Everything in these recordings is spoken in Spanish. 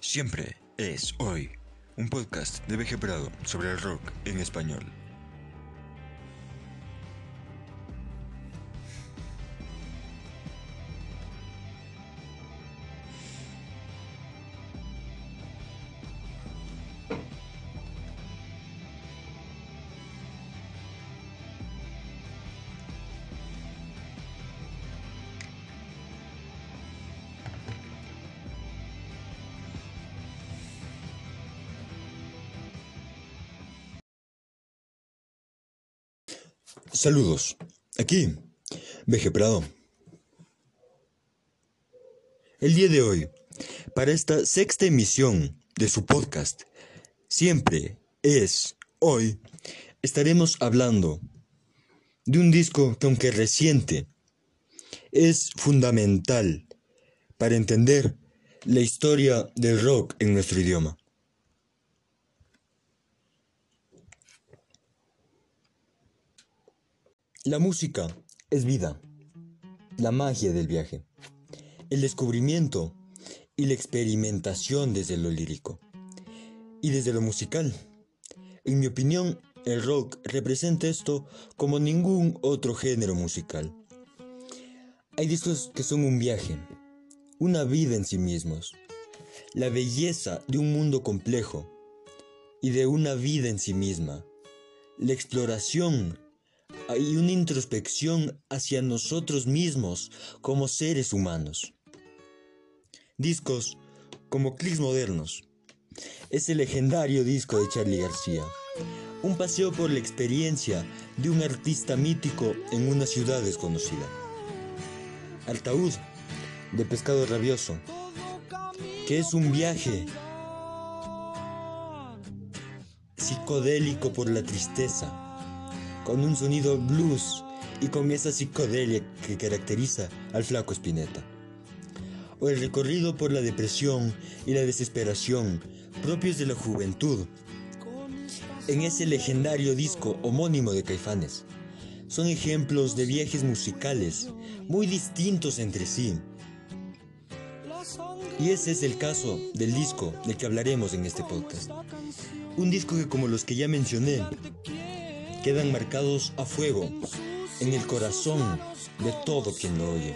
Siempre es hoy, un podcast de BG Prado sobre el rock en español. Saludos, aquí, BG Prado. El día de hoy, para esta sexta emisión de su podcast, siempre es hoy, estaremos hablando de un disco que aunque reciente, es fundamental para entender la historia del rock en nuestro idioma. La música es vida, la magia del viaje, el descubrimiento y la experimentación desde lo lírico y desde lo musical. En mi opinión, el rock representa esto como ningún otro género musical. Hay discos que son un viaje, una vida en sí mismos, la belleza de un mundo complejo y de una vida en sí misma, la exploración hay una introspección hacia nosotros mismos como seres humanos. Discos como Clicks Modernos. Es el legendario disco de Charlie García. Un paseo por la experiencia de un artista mítico en una ciudad desconocida. Altaúd de Pescado Rabioso. Que es un viaje psicodélico por la tristeza con un sonido blues y con esa psicodelia que caracteriza al flaco Spinetta. O el recorrido por la depresión y la desesperación propios de la juventud. En ese legendario disco homónimo de Caifanes. Son ejemplos de viajes musicales muy distintos entre sí. Y ese es el caso del disco del que hablaremos en este podcast. Un disco que como los que ya mencioné, quedan marcados a fuego en el corazón de todo quien lo oye.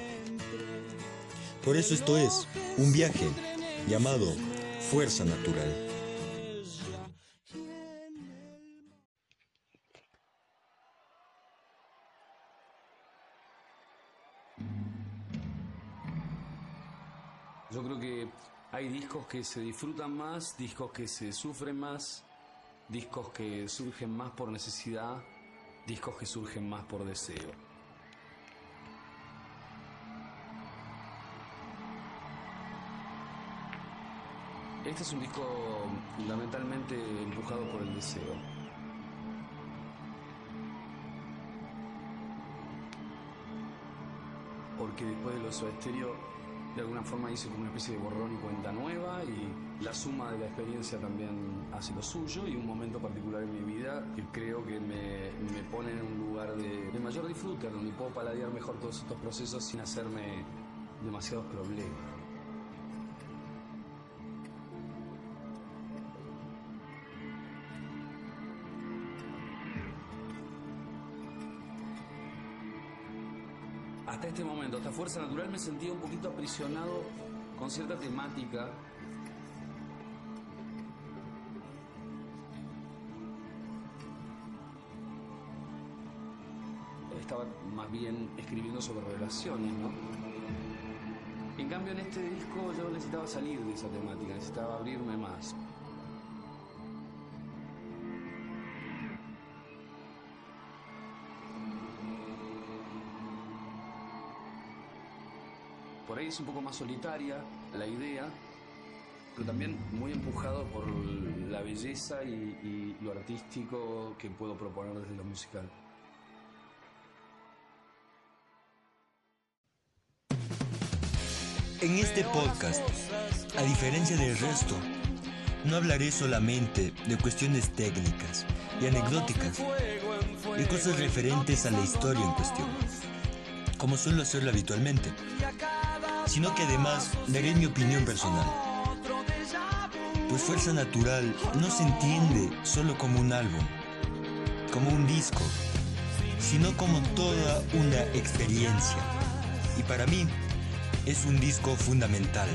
Por eso esto es un viaje llamado Fuerza Natural. Yo creo que hay discos que se disfrutan más, discos que se sufren más, discos que surgen más por necesidad, discos que surgen más por deseo. Este es un disco fundamentalmente empujado por el deseo. Porque después de los estéreo de alguna forma hice como una especie de borrón y cuenta nueva y la suma de la experiencia también hace lo suyo y un momento particular en mi vida que creo que me, me pone en un lugar de, de mayor disfrute, donde puedo paladear mejor todos estos procesos sin hacerme demasiados problemas. Fuerza Natural, me sentía un poquito aprisionado con cierta temática. Estaba más bien escribiendo sobre relaciones, ¿no? En cambio, en este disco yo necesitaba salir de esa temática, necesitaba abrirme más. Es un poco más solitaria la idea, pero también muy empujado por la belleza y, lo artístico que puedo proponer desde lo musical. En este podcast, a diferencia del resto, no hablaré solamente de cuestiones técnicas y anecdóticas y cosas referentes a la historia en cuestión, como suelo hacerlo habitualmente sino que además daré mi opinión personal. pues Fuerza Natural no se entiende solo como un álbum, como un disco, sino como toda una experiencia. Y para mí es un disco fundamental.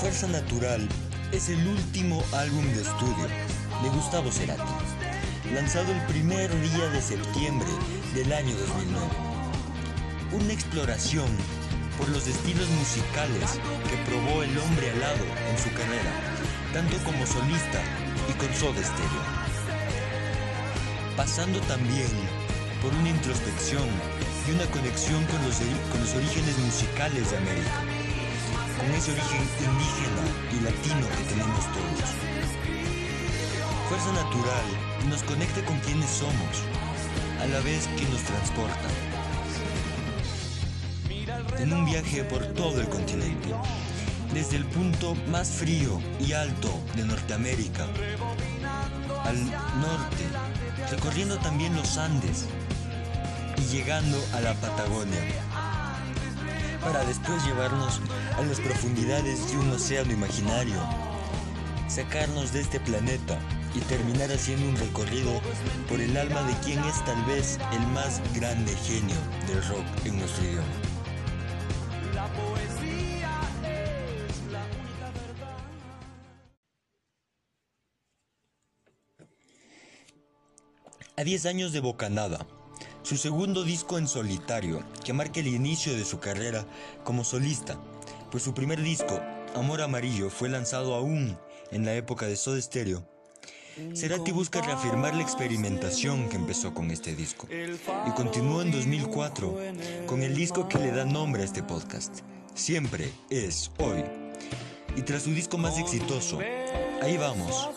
Fuerza Natural es el último álbum de estudio de Gustavo Cerati, lanzado el primer día de septiembre del año 2009. Una exploración por los estilos musicales que probó el hombre alado en su carrera, tanto como solista y con Soda Stereo. Pasando también por una introspección y una conexión con los, con los orígenes musicales de América, con ese origen indígena y latino que tenemos todos. Fuerza Natural nos conecta con quienes somos, a la vez que nos transporta. En un viaje por todo el continente, desde el punto más frío y alto de Norteamérica al norte, recorriendo también los Andes y llegando a la Patagonia, para después llevarnos a las profundidades de un océano imaginario, sacarnos de este planeta y terminar haciendo un recorrido por el alma de quien es tal vez el más grande genio del rock en nuestro idioma. A 10 años de Bocanada, su segundo disco en solitario, que marca el inicio de su carrera como solista, pues su primer disco, Amor Amarillo, fue lanzado aún en la época de Soda Stereo. Cerati busca reafirmar la experimentación que empezó con este disco y continuó en 2004 con el disco que le da nombre a este podcast. Siempre es hoy. Y tras su disco más exitoso, Ahí vamos,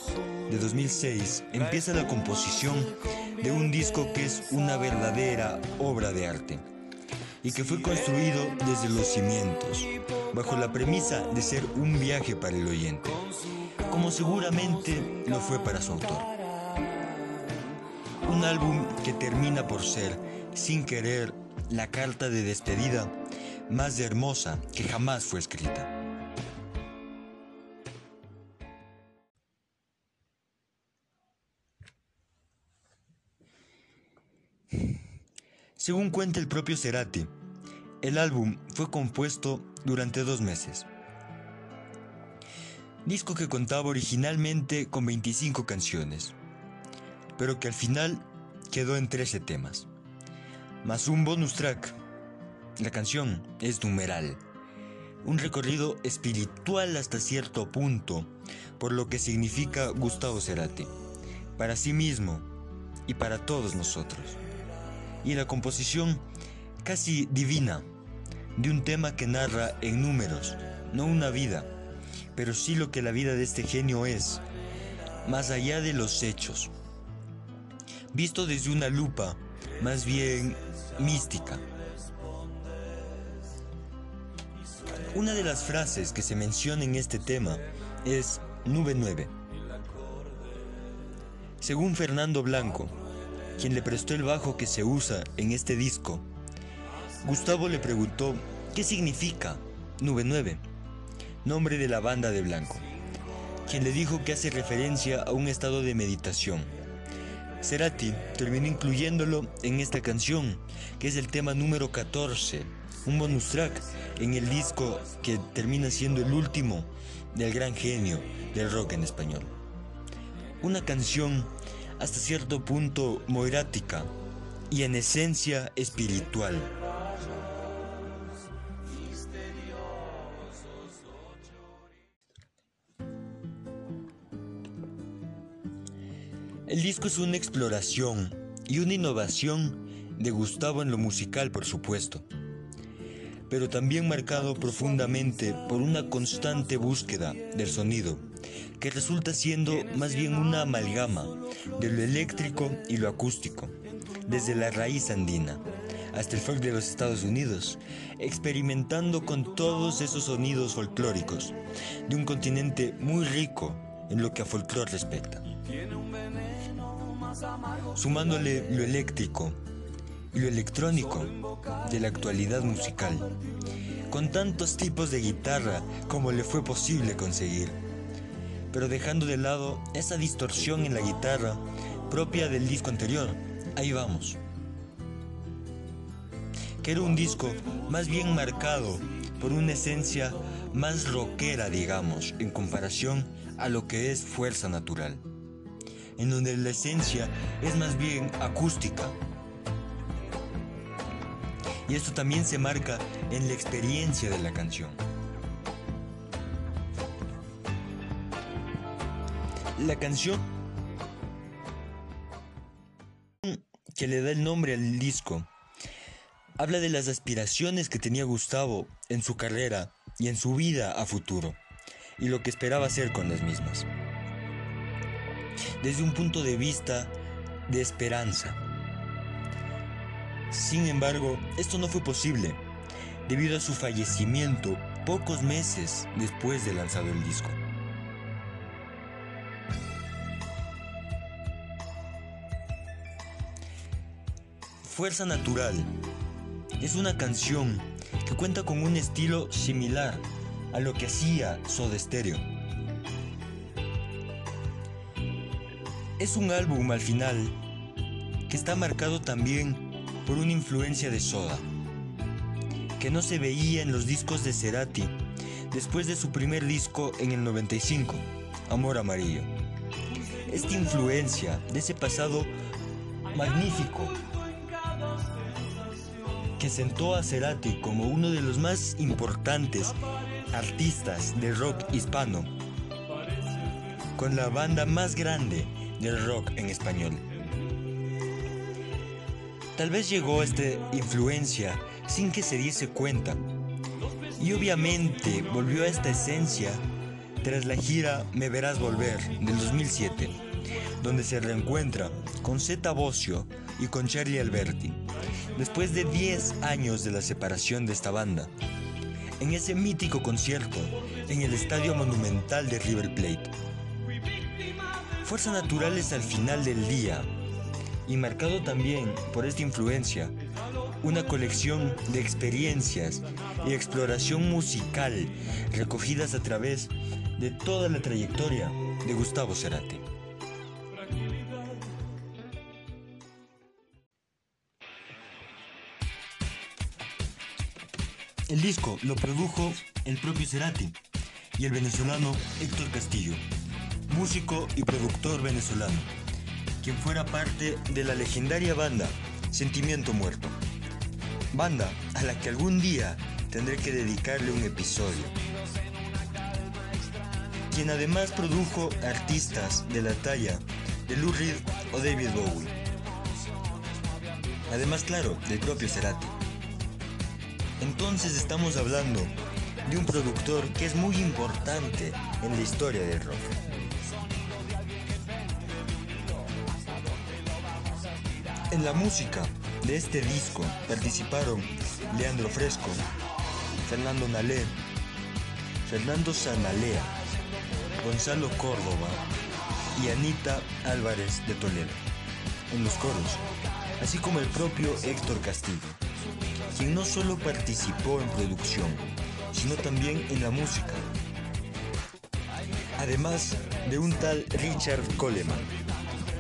de 2006, empieza la composición de un disco que es una verdadera obra de arte y que fue construido desde los cimientos, bajo la premisa de ser un viaje para el oyente, como seguramente lo fue para su autor. Un álbum que termina por ser, sin querer, la carta de despedida más hermosa que jamás fue escrita. Según cuenta el propio Cerati, el álbum fue compuesto durante dos meses. Disco que contaba originalmente con 25 canciones, pero que al final quedó en 13 temas, más un bonus track. La canción es numeral, un recorrido espiritual hasta cierto punto por lo que significa Gustavo Cerati, para sí mismo y para todos nosotros y la composición casi divina de un tema que narra en números, no una vida, pero sí lo que la vida de este genio es, más allá de los hechos, visto desde una lupa más bien mística. Una de las frases que se menciona en este tema es Nube 9. Según Fernando Blanco, quien le prestó el bajo que se usa en este disco, Gustavo le preguntó qué significa Nube 9, nombre de la banda de Blanco, quien le dijo que hace referencia a un estado de meditación. Cerati terminó incluyéndolo en esta canción, que es el tema número 14, un bonus track en el disco que termina siendo el último del gran genio del rock en español. Una canción hasta cierto punto moirática y en esencia espiritual. El disco es una exploración y una innovación de Gustavo en lo musical, por supuesto, pero también marcado profundamente por una constante búsqueda del sonido que resulta siendo más bien una amalgama de lo eléctrico y lo acústico, desde la raíz andina hasta el folk de los Estados Unidos, experimentando con todos esos sonidos folclóricos de un continente muy rico en lo que a folclore respecta. Sumándole lo eléctrico y lo electrónico de la actualidad musical, con tantos tipos de guitarra como le fue posible conseguir, pero dejando de lado esa distorsión en la guitarra propia del disco anterior. Ahí vamos. Que era un disco más bien marcado por una esencia más rockera, digamos, en comparación a lo que es Fuerza Natural, en donde la esencia es más bien acústica. Y esto también se marca en la experiencia de la canción. La canción que le da el nombre al disco habla de las aspiraciones que tenía Gustavo en su carrera y en su vida a futuro, y lo que esperaba hacer con las mismas. Desde un punto de vista de esperanza. Sin embargo, esto no fue posible, debido a su fallecimiento pocos meses después de lanzado el disco. Fuerza Natural es una canción que cuenta con un estilo similar a lo que hacía Soda Stereo. Es un álbum al final que está marcado también por una influencia de Soda, que no se veía en los discos de Cerati después de su primer disco en el 95, Amor Amarillo. Esta influencia de ese pasado magnífico que sentó a Cerati como uno de los más importantes artistas de rock hispano, con la banda más grande del rock en español. Tal vez llegó esta influencia sin que se diese cuenta, y obviamente volvió a esta esencia tras la gira Me Verás Volver del 2007, donde se reencuentra con Zeta Bocio y con Charlie Alberti después de 10 años de la separación de esta banda. En ese mítico concierto en el Estadio Monumental de River Plate. Fuerza Natural es al final del día y marcado también por esta influencia, una colección de experiencias y exploración musical recogidas a través de toda la trayectoria de Gustavo Cerati. El disco lo produjo el propio Cerati y el venezolano Héctor Castillo, músico y productor venezolano, quien fuera parte de la legendaria banda Sentimiento Muerto, banda a la que algún día tendré que dedicarle un episodio, quien además produjo artistas de la talla de Lou Reed o David Bowie, además claro, del propio Cerati. Entonces estamos hablando de un productor que es muy importante en la historia del rock. En la música de este disco participaron Leandro Fresco, Fernando Nalé, Fernando Sanalea, Gonzalo Córdoba y Anita Álvarez de Toledo en los coros, así como el propio Héctor Castillo quien no solo participó en producción, sino también en la música. Además de un tal Richard Coleman,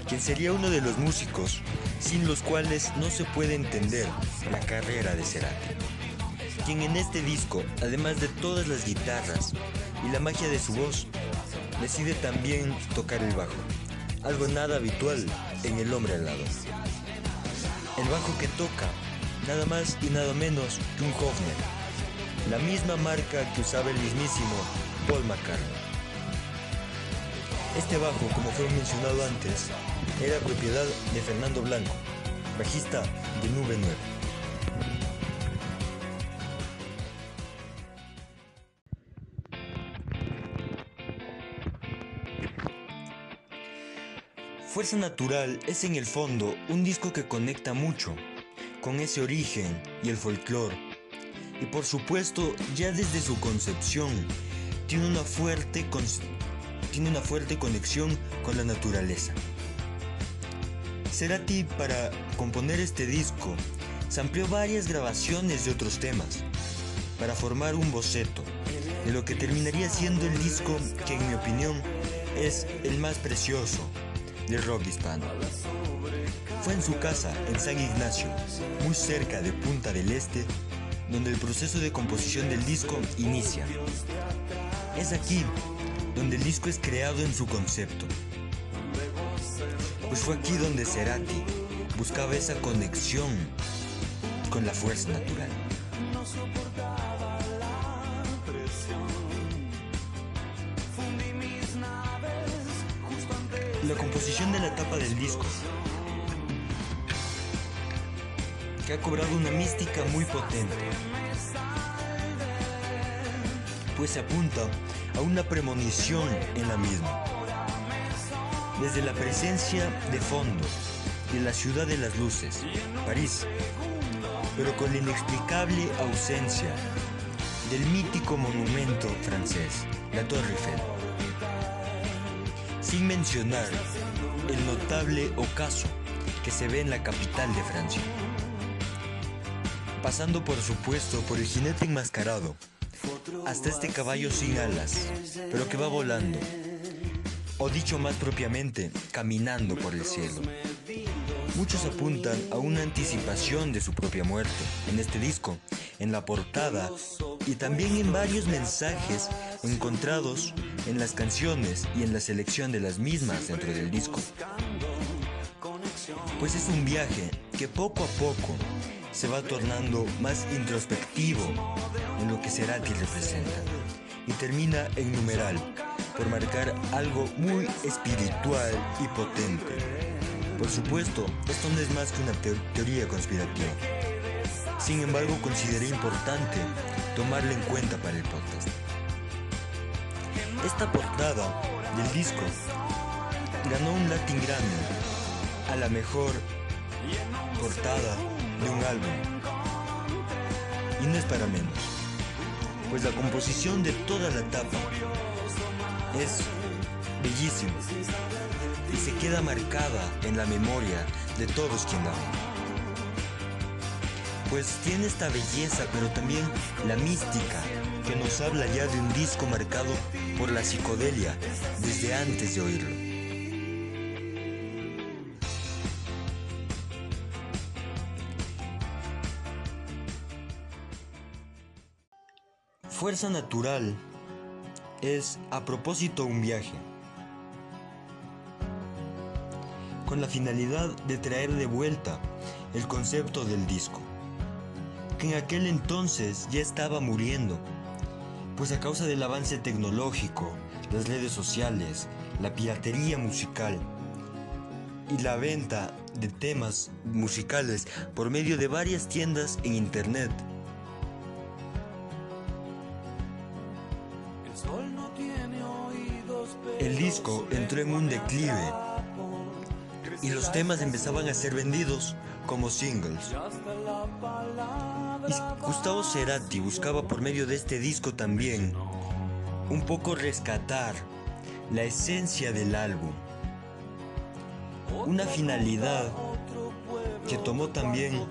quien sería uno de los músicos sin los cuales no se puede entender la carrera de Cerati. Quien en este disco, además de todas las guitarras y la magia de su voz, decide también tocar el bajo, algo nada habitual en el hombre al lado. El bajo que toca nada más y nada menos que un Hofner, la misma marca que usaba el mismísimo Paul McCartney. Este bajo, como fue mencionado antes, era propiedad de Fernando Blanco, bajista de Nube 9. Fuerza Natural es en el fondo un disco que conecta mucho con ese origen y el folclore. Y por supuesto, ya desde su concepción, tiene una fuerte, tiene una fuerte conexión con la naturaleza. Cerati para componer este disco se amplió varias grabaciones de otros temas, para formar un boceto de lo que terminaría siendo el disco que en mi opinión es el más precioso del rock hispano. Fue en su casa, en San Ignacio, muy cerca de Punta del Este, donde el proceso de composición del disco inicia. Es aquí donde el disco es creado en su concepto. Pues fue aquí donde Cerati buscaba esa conexión con la fuerza natural. La composición de la tapa del disco, que ha cobrado una mística muy potente, pues se apunta a una premonición en la misma. Desde la presencia de fondo de la ciudad de las luces, París, pero con la inexplicable ausencia del mítico monumento francés, la Torre Eiffel. Sin mencionar el notable ocaso que se ve en la capital de Francia. Pasando por supuesto por el jinete enmascarado, hasta este caballo sin alas, pero que va volando, o dicho más propiamente, caminando por el cielo. Muchos apuntan a una anticipación de su propia muerte en este disco, en la portada y también en varios mensajes encontrados en las canciones y en la selección de las mismas dentro del disco. Pues es un viaje que poco a poco se va tornando más introspectivo en lo que Cerati representa y termina en numeral por marcar algo muy espiritual y potente por supuesto, esto no es más que una teoría conspirativa. Sin embargo, consideré importante tomarla en cuenta para el podcast. Esta portada del disco ganó un Latin Grammy a la mejor portada de un álbum. Y no es para menos, pues la composición de toda la tapa es bellísima y se queda marcada en la memoria de todos quienes ven. Pues tiene esta belleza, pero también la mística que nos habla ya de un disco marcado por la psicodelia desde antes de oírlo. Fuerza natural es a propósito un viaje con la finalidad de traer de vuelta el concepto del disco, que en aquel entonces ya estaba muriendo, pues a causa del avance tecnológico, las redes sociales, la piratería musical y la venta de temas musicales por medio de varias tiendas en internet. Disco entró en un declive y los temas empezaban a ser vendidos como singles. Gustavo Cerati buscaba por medio de este disco también un poco rescatar la esencia del álbum. Una finalidad que tomó también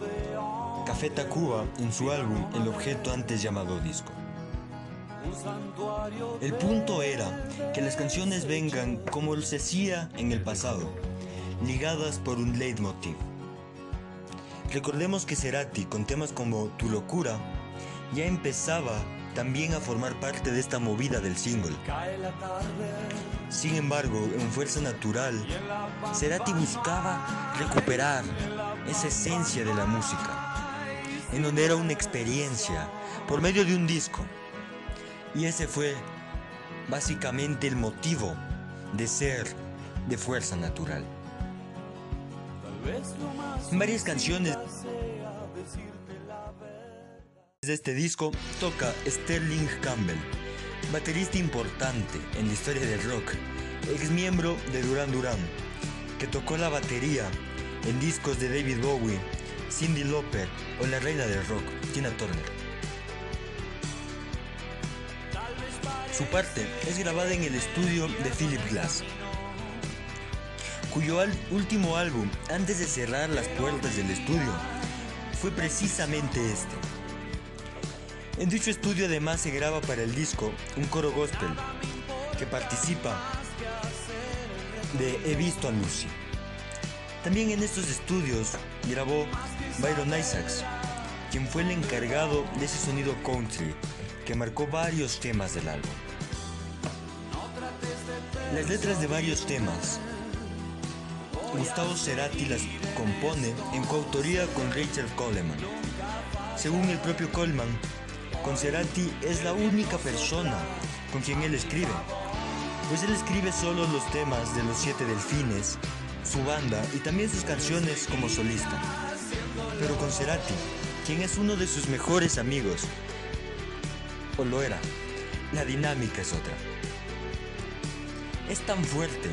Café Tacuba en su álbum El objeto antes llamado disco. El punto era que las canciones vengan como se hacía en el pasado, ligadas por un leitmotiv. Recordemos que Cerati, con temas como Tu locura, ya empezaba también a formar parte de esta movida del single. Sin embargo, en Fuerza Natural, Cerati buscaba recuperar esa esencia de la música, en donde era una experiencia por medio de un disco. Y ese fue básicamente el motivo de ser de Fuerza Natural. Varias canciones de este disco toca Sterling Campbell, baterista importante en la historia del rock, ex miembro de Duran Duran, que tocó la batería en discos de David Bowie, Cindy Lauper o la reina del rock, Tina Turner. Su parte es grabada en el estudio de Philip Glass, cuyo último álbum, antes de cerrar las puertas del estudio, fue precisamente este. En dicho estudio además se graba para el disco un coro gospel que participa de He visto a Lucy. También en estos estudios grabó Byron Isaacs, quien fue el encargado de ese sonido country que marcó varios temas del álbum. Las letras de varios temas, Gustavo Cerati las compone en coautoría con Rachel Coleman. Según el propio Coleman, con Cerati es la única persona con quien él escribe, pues él escribe solo los temas de los siete delfines, su banda y también sus canciones como solista. Pero con Cerati, quien es uno de sus mejores amigos, o lo era, la dinámica es otra. Es tan fuerte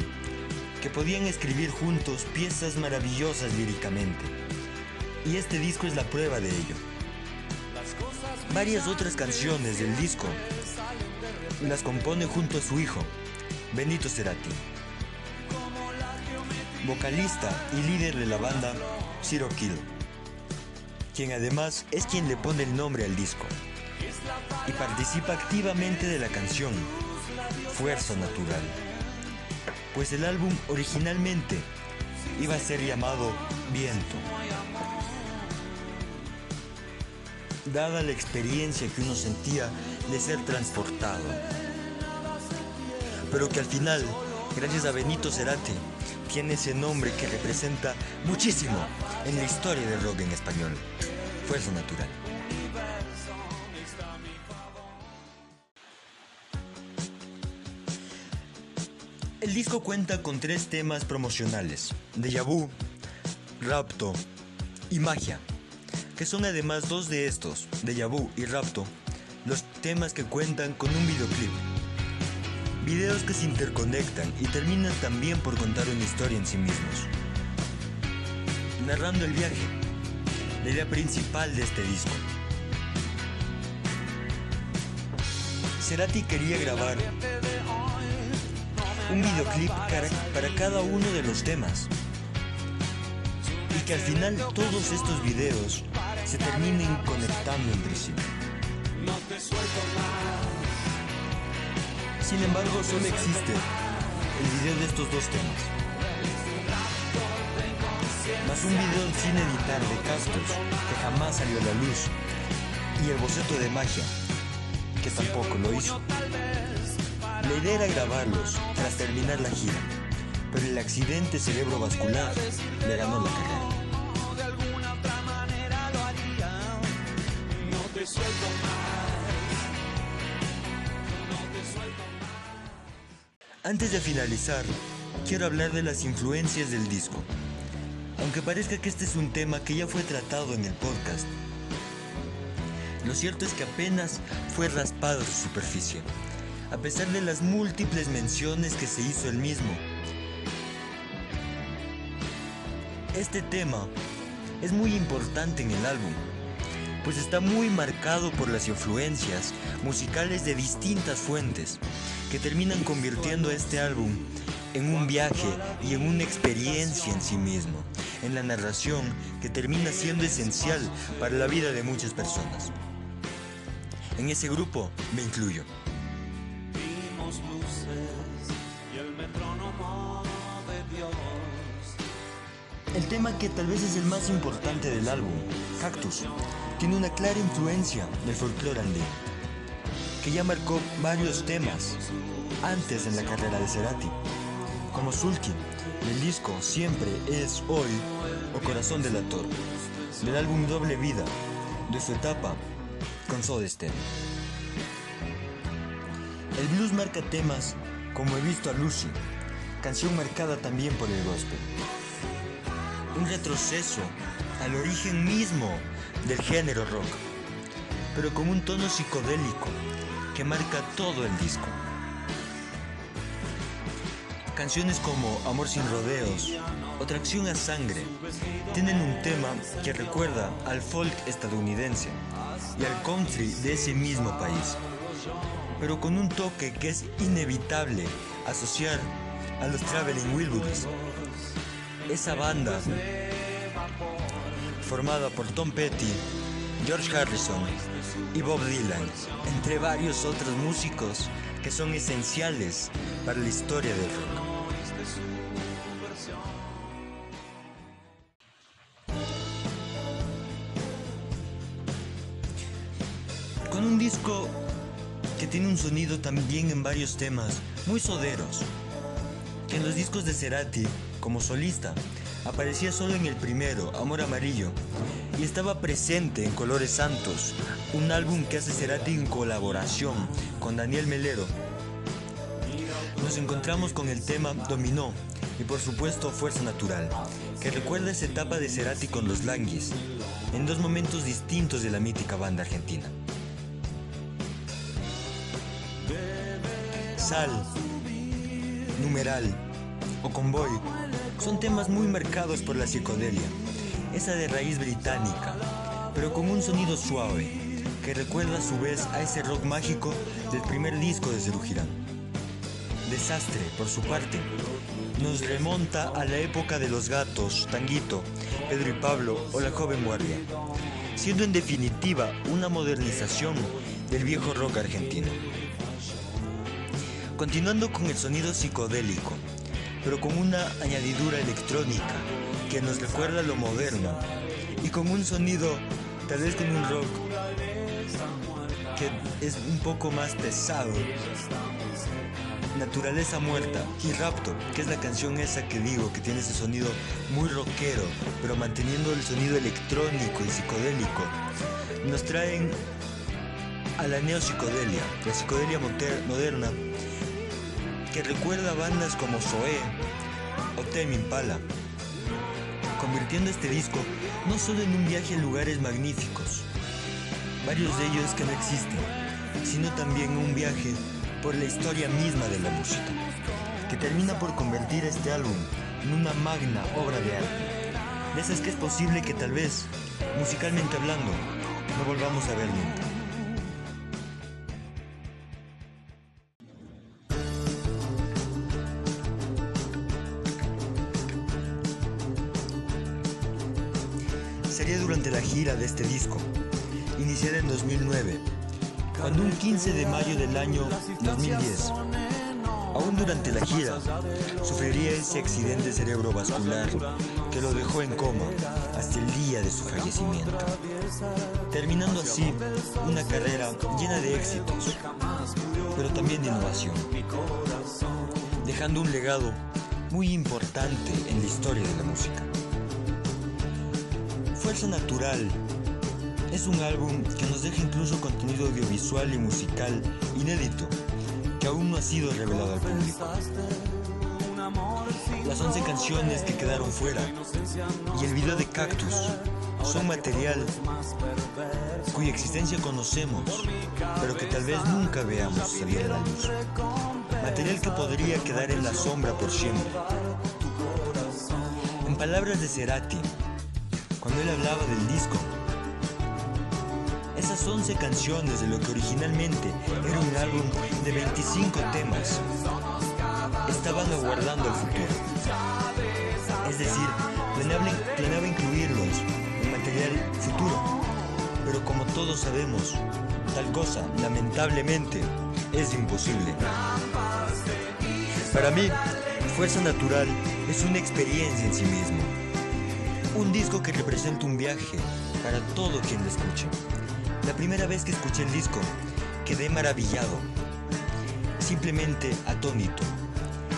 que podían escribir juntos piezas maravillosas líricamente. Y este disco es la prueba de ello. Varias otras canciones del disco las compone junto a su hijo, Benito Cerati, vocalista y líder de la banda Zero Kill, quien además es quien le pone el nombre al disco y participa activamente de la canción Fuerza Natural, pues el álbum originalmente iba a ser llamado Viento. Dada la experiencia que uno sentía de ser transportado, pero que al final, gracias a Benito Cerati, tiene ese nombre que representa muchísimo en la historia del rock en español. Fuerza Natural. El disco cuenta con tres temas promocionales, Deja Vu, Rapto y Magia, que son además dos de estos, Deja Vu y Rapto, los temas que cuentan con un videoclip. Videos que se interconectan y terminan también por contar una historia en sí mismos. Narrando el viaje, la idea principal de este disco. Cerati quería grabar un videoclip para cada uno de los temas. Y que al final todos estos videos se terminen conectando entre sí. Sin embargo, solo existe el video de estos dos temas. Más un video sin editar de Castos que jamás salió a la luz. Y el boceto de magia, que tampoco lo hizo. La idea era grabarlos tras terminar la gira, pero el accidente cerebrovascular le ganó la carrera. Antes de finalizar, quiero hablar de las influencias del disco. Aunque parezca que este es un tema que ya fue tratado en el podcast, lo cierto es que apenas fue raspado su superficie a pesar de las múltiples menciones que se hizo el mismo. Este tema es muy importante en el álbum, pues está muy marcado por las influencias musicales de distintas fuentes, que terminan convirtiendo este álbum en un viaje y en una experiencia en sí mismo, en la narración que termina siendo esencial para la vida de muchas personas. En ese grupo me incluyo. El tema que tal vez es el más importante del álbum, Cactus, tiene una clara influencia del folclore andino, que ya marcó varios temas antes en la carrera de Cerati, como Sulky, del disco Siempre es hoy o Corazón del Actor, del álbum Doble Vida, de su etapa con Soda Stereo. El blues marca temas como He visto a Lucy, canción marcada también por el gospel un retroceso al origen mismo del género rock, pero con un tono psicodélico que marca todo el disco. Canciones como Amor sin rodeos o Tracción a sangre tienen un tema que recuerda al folk estadounidense y al country de ese mismo país, pero con un toque que es inevitable asociar a los Traveling Wilburys esa banda formada por Tom Petty, George Harrison y Bob Dylan, entre varios otros músicos que son esenciales para la historia del rock. Con un disco que tiene un sonido también en varios temas muy soderos, que en los discos de Cerati, como solista, aparecía solo en el primero, Amor Amarillo, y estaba presente en Colores Santos, un álbum que hace Cerati en colaboración con Daniel Melero. Nos encontramos con el tema Dominó y por supuesto Fuerza Natural, que recuerda esa etapa de Cerati con los Languis, en dos momentos distintos de la mítica banda argentina. Sal, Numeral o Convoy son temas muy marcados por la psicodelia, esa de raíz británica, pero con un sonido suave que recuerda a su vez a ese rock mágico del primer disco de Girán. Desastre, por su parte, nos remonta a la época de los gatos, Tanguito, Pedro y Pablo o la joven guardia, siendo en definitiva una modernización del viejo rock argentino. Continuando con el sonido psicodélico, pero con una añadidura electrónica que nos recuerda lo moderno y con un sonido, tal vez con un rock que es un poco más pesado. Naturaleza Muerta y Rapto, que es la canción esa que digo, que tiene ese sonido muy rockero, pero manteniendo el sonido electrónico y psicodélico, nos traen a la neopsicodelia, la psicodelia moderna, que recuerda bandas como Zoé o Tame Impala, convirtiendo este disco no solo en un viaje a lugares magníficos, varios de ellos que no existen, sino también un viaje por la historia misma de la música, que termina por convertir este álbum en una magna obra de arte, de esas que es posible que tal vez, musicalmente hablando, no volvamos a ver nunca. Del año 2010, aún durante la gira, sufriría ese accidente cerebrovascular que lo dejó en coma hasta el día de su fallecimiento, terminando así una carrera llena de éxitos, pero también de innovación, dejando un legado muy importante en la historia de la música. Fuerza Natural es un álbum que nos deja incluso contenido audiovisual y musical inédito que aún no ha sido revelado al público. Las 11 canciones que quedaron fuera y el video de Cactus son material cuya existencia conocemos, pero que tal vez nunca veamos salir a la luz. Material que podría quedar en la sombra por siempre. En palabras de Cerati, cuando él hablaba del disco. Esas 11 canciones de lo que originalmente era un álbum de 25 temas estaban aguardando el futuro. Es decir, planeaba, incluirlos en material futuro. Pero como todos sabemos, tal cosa, lamentablemente, es imposible. Para mí, Fuerza Natural es una experiencia en sí mismo. Un disco que representa un viaje para todo quien lo escuche. La primera vez que escuché el disco, quedé maravillado, simplemente atónito.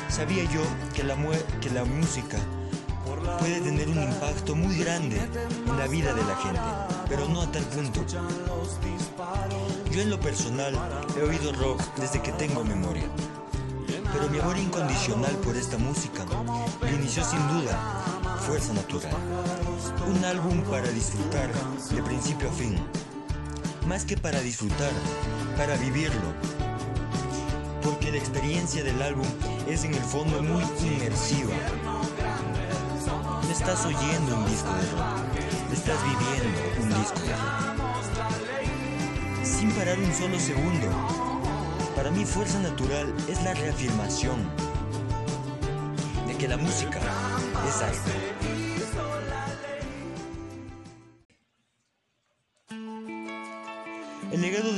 Sabía yo que la, que la música puede tener un impacto muy grande en la vida de la gente, pero no a tal punto. Yo en lo personal he oído rock desde que tengo memoria, pero mi amor incondicional por esta música lo inició sin duda Fuerza Natural. Un álbum para disfrutar de principio a fin. Más que para disfrutar, para vivirlo. Porque la experiencia del álbum es en el fondo muy inmersiva. Estás oyendo un disco de rock, estás viviendo un disco de rock. Sin parar un solo segundo. Para mí Fuerza Natural es la reafirmación de que la música es arte.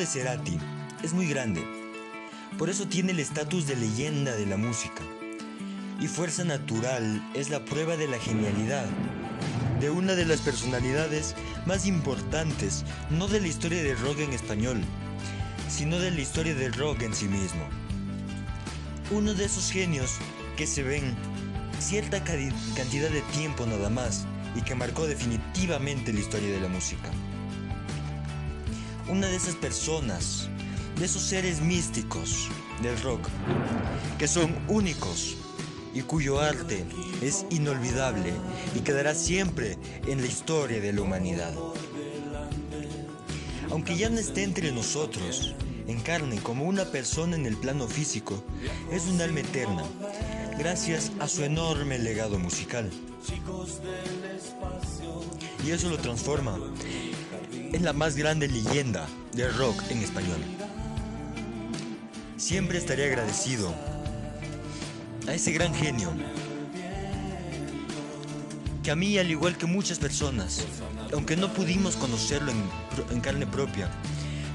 De Cerati es muy grande, por eso tiene el estatus de leyenda de la música. Y Fuerza Natural es la prueba de la genialidad de una de las personalidades más importantes, no de la historia del rock en español, sino de la historia del rock en sí mismo. Uno de esos genios que se ven cierta cantidad de tiempo nada más y que marcó definitivamente la historia de la música. Una de esas personas, de esos seres místicos del rock, que son únicos y cuyo arte es inolvidable y quedará siempre en la historia de la humanidad. Aunque ya no esté entre nosotros, en carne como una persona en el plano físico, es un alma eterna, gracias a su enorme legado musical. Y eso lo transforma en la más grande leyenda del rock en español. Siempre estaré agradecido a ese gran genio que a mí, al igual que muchas personas, aunque no pudimos conocerlo en, carne propia,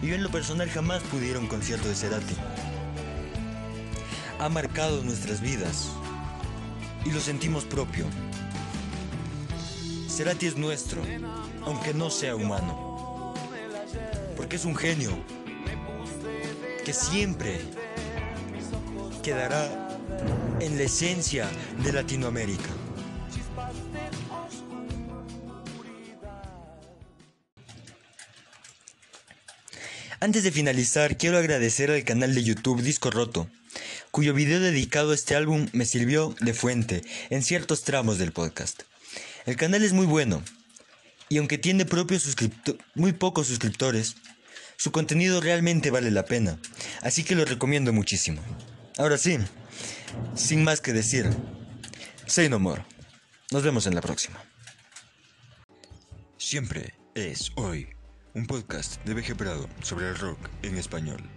y yo en lo personal jamás pude ir a un concierto de Cerati, ha marcado nuestras vidas y lo sentimos propio. Cerati es nuestro, aunque no sea humano, porque es un genio que siempre quedará en la esencia de Latinoamérica. Antes de finalizar, quiero agradecer al canal de YouTube Disco Roto, cuyo video dedicado a este álbum me sirvió de fuente en ciertos tramos del podcast. El canal es muy bueno, y aunque tiene propios muy pocos suscriptores, su contenido realmente vale la pena, así que lo recomiendo muchísimo. Ahora sí, sin más que decir, say no more. Nos vemos en la próxima. Siempre es hoy un podcast de Prado sobre el rock en español.